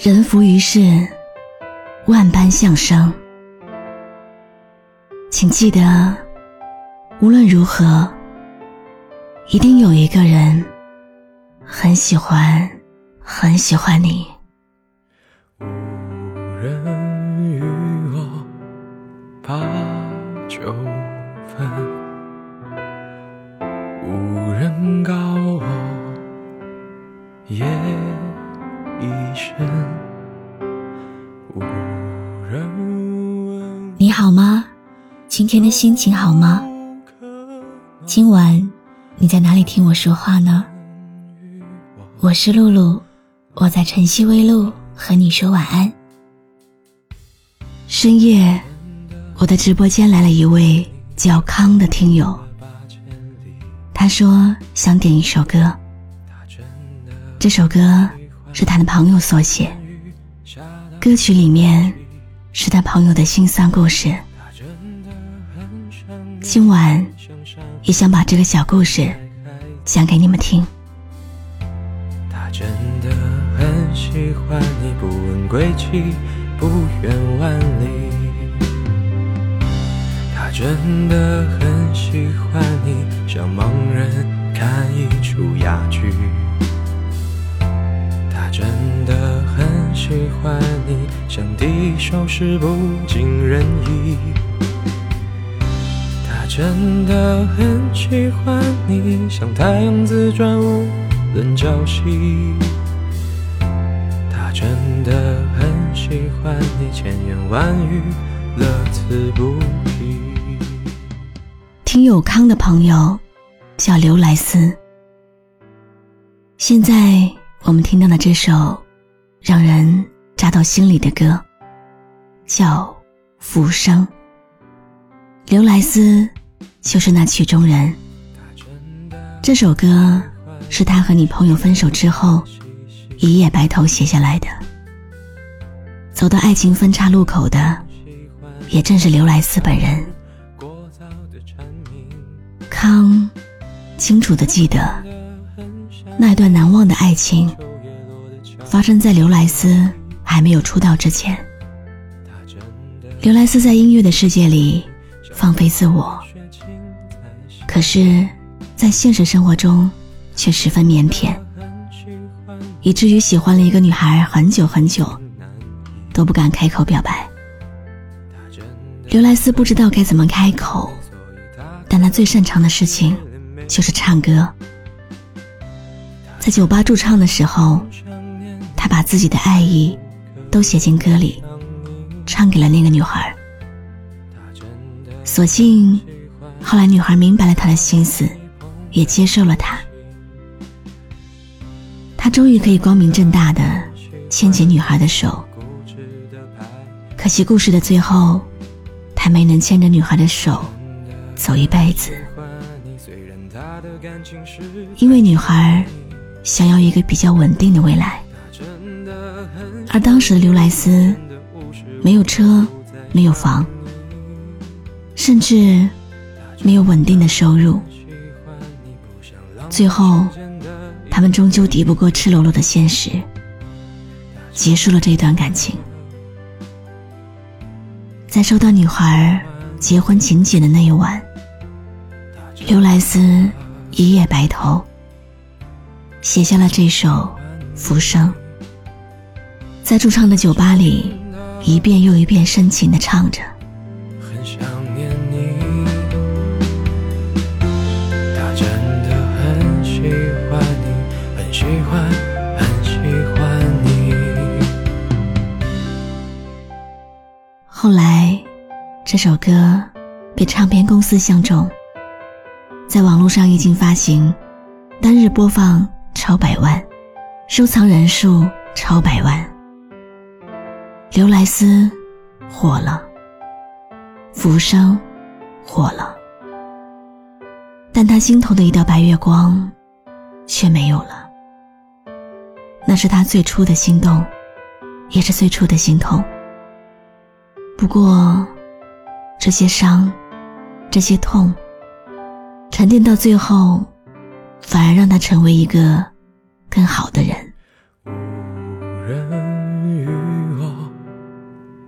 人浮于事，万般相生。请记得，无论如何，一定有一个人很喜欢，很喜欢你。无人与我把酒分，无人告你好吗？今天的心情好吗？今晚你在哪里听我说话呢？我是露露，我在晨曦微露和你说晚安。深夜，我的直播间来了一位叫康的听友，他说想点一首歌，这首歌。是他的朋友所写，歌曲里面是他朋友的心酸故事。今晚也想把这个小故事讲给你们听。他真的很喜欢你，不问归期，不远万里。他真的很喜欢你，像盲人看一出哑剧。喜欢你，像第一首诗不尽人意。他真的很喜欢你，像太阳自转无论朝夕。他真的很喜欢你，千言万语乐此不疲。听友康的朋友叫刘莱斯，现在。我们听到的这首让人扎到心里的歌，叫《浮生》。刘莱斯就是那曲中人。这首歌是他和你朋友分手之后一夜白头写下来的。走到爱情分岔路口的，也正是刘莱斯本人。康清楚的记得。那段难忘的爱情，发生在刘莱斯还没有出道之前。刘莱斯在音乐的世界里放飞自我，可是，在现实生活中却十分腼腆，以至于喜欢了一个女孩很久很久，都不敢开口表白。刘莱斯不知道该怎么开口，但他最擅长的事情就是唱歌。在酒吧驻唱的时候，把自己的爱意都写进歌里，唱给了那个女孩。所幸，后来女孩明白了他的心思，也接受了他。他终于可以光明正大的牵起女孩的手。可惜故事的最后，他没能牵着女孩的手走一辈子，因为女孩。想要一个比较稳定的未来，而当时的刘莱斯没有车，没有房，甚至没有稳定的收入。最后，他们终究敌不过赤裸裸的现实，结束了这段感情。在收到女孩结婚请柬的那一晚，刘莱斯一夜白头。写下了这首《浮生》，在驻唱的酒吧里，一遍又一遍深情的唱着。很想念你，他真的很喜欢你，很喜欢，很喜欢你。后来，这首歌被唱片公司相中，在网络上一经发行，单日播放。超百万，收藏人数超百万。刘莱斯火了，浮生火了，但他心头的一道白月光却没有了。那是他最初的心动，也是最初的心痛。不过，这些伤，这些痛，沉淀到最后。反而让他成为一个更好的人。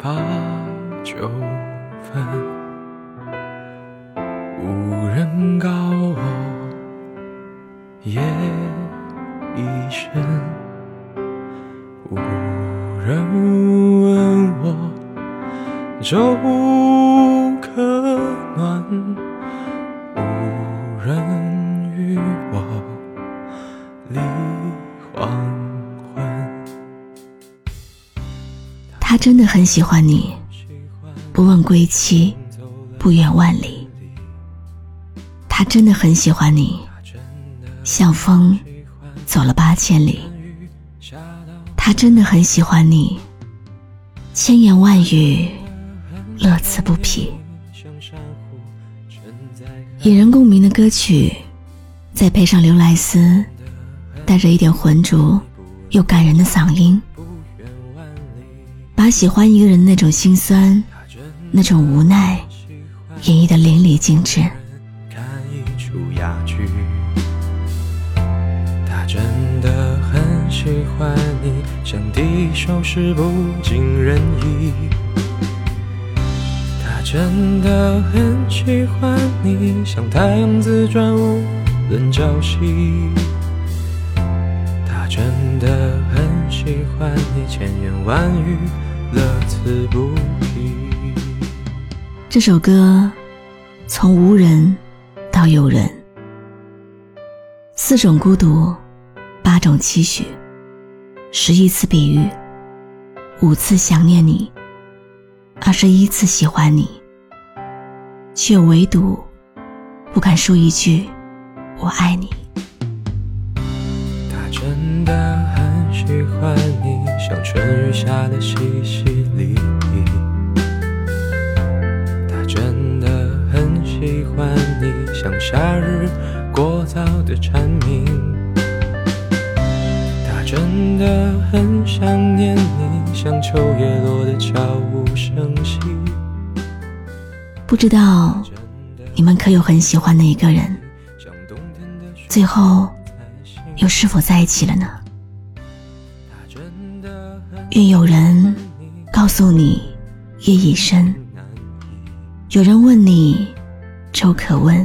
把酒分，无人告我夜已深，无人问我周。真的很喜欢你，不问归期，不远万里。他真的很喜欢你，像风走了八千里。他真的很喜欢你，千言万语乐此不疲。引人共鸣的歌曲，再配上刘莱斯带着一点浑浊又感人的嗓音，把喜欢一个人那种心酸、那种无奈演绎的淋漓尽致。他真的很喜欢你，像第一首诗不尽人意。他真的很喜欢你，像太阳自转无论朝夕。他真的很喜欢你，千言万语乐此不疲。这首歌从无人到有人。四种孤独，八种期许，十一次比喻，五次想念你，二十一次喜欢你，却唯独不敢说一句“我爱你”。他真的很喜欢你，像春雨下的淅淅沥沥。他真的很喜欢你，像夏日。过早的蝉鸣，他真的很想念你，像秋叶落的悄无声息。不知道你们可有很喜欢的一个人，最后又是否在一起了呢？愿有人告诉你夜已深，有人问你粥可温。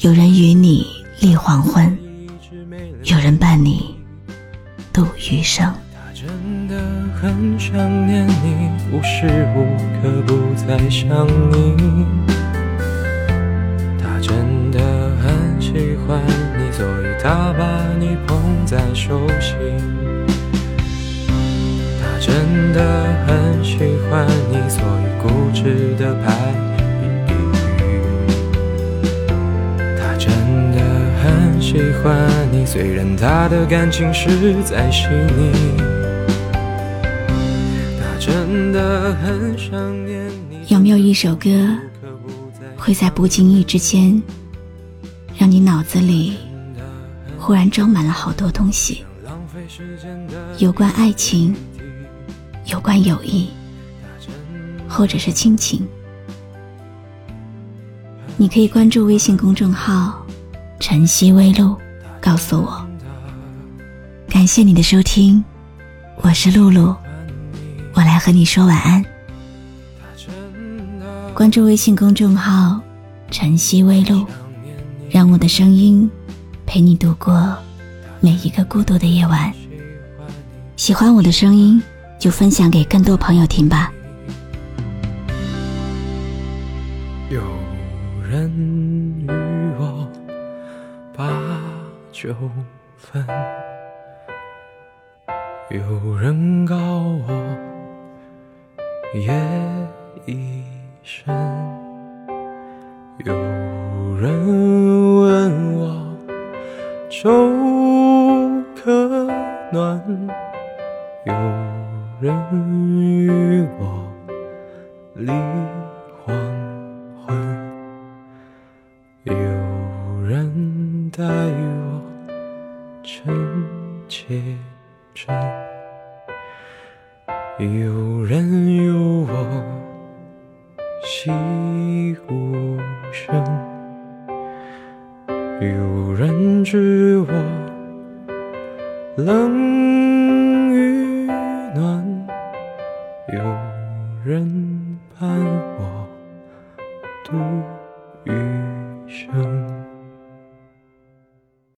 有人与你立黄昏，有人伴你度余生。真的很想念你，无时无刻不在想你。他真的很喜欢你，所以他把你捧在手心。真的很喜欢你，所以固执的拍。喜欢你，虽然他的感情实在细腻。他真的很想念你。有没有一首歌，会在不经意之间，让你脑子里忽然装满了好多东西？有关爱情，有关友谊，或者是亲情。你可以关注微信公众号。晨曦微露，告诉我。感谢你的收听，我是露露，我来和你说晚安。关注微信公众号“晨曦微露”，让我的声音陪你度过每一个孤独的夜晚。喜欢我的声音，就分享给更多朋友听吧。有人与我八。九分，有人告我夜已深，有人问我立黄昏，有人待我。真切真，有人有我惜无声，有人知我冷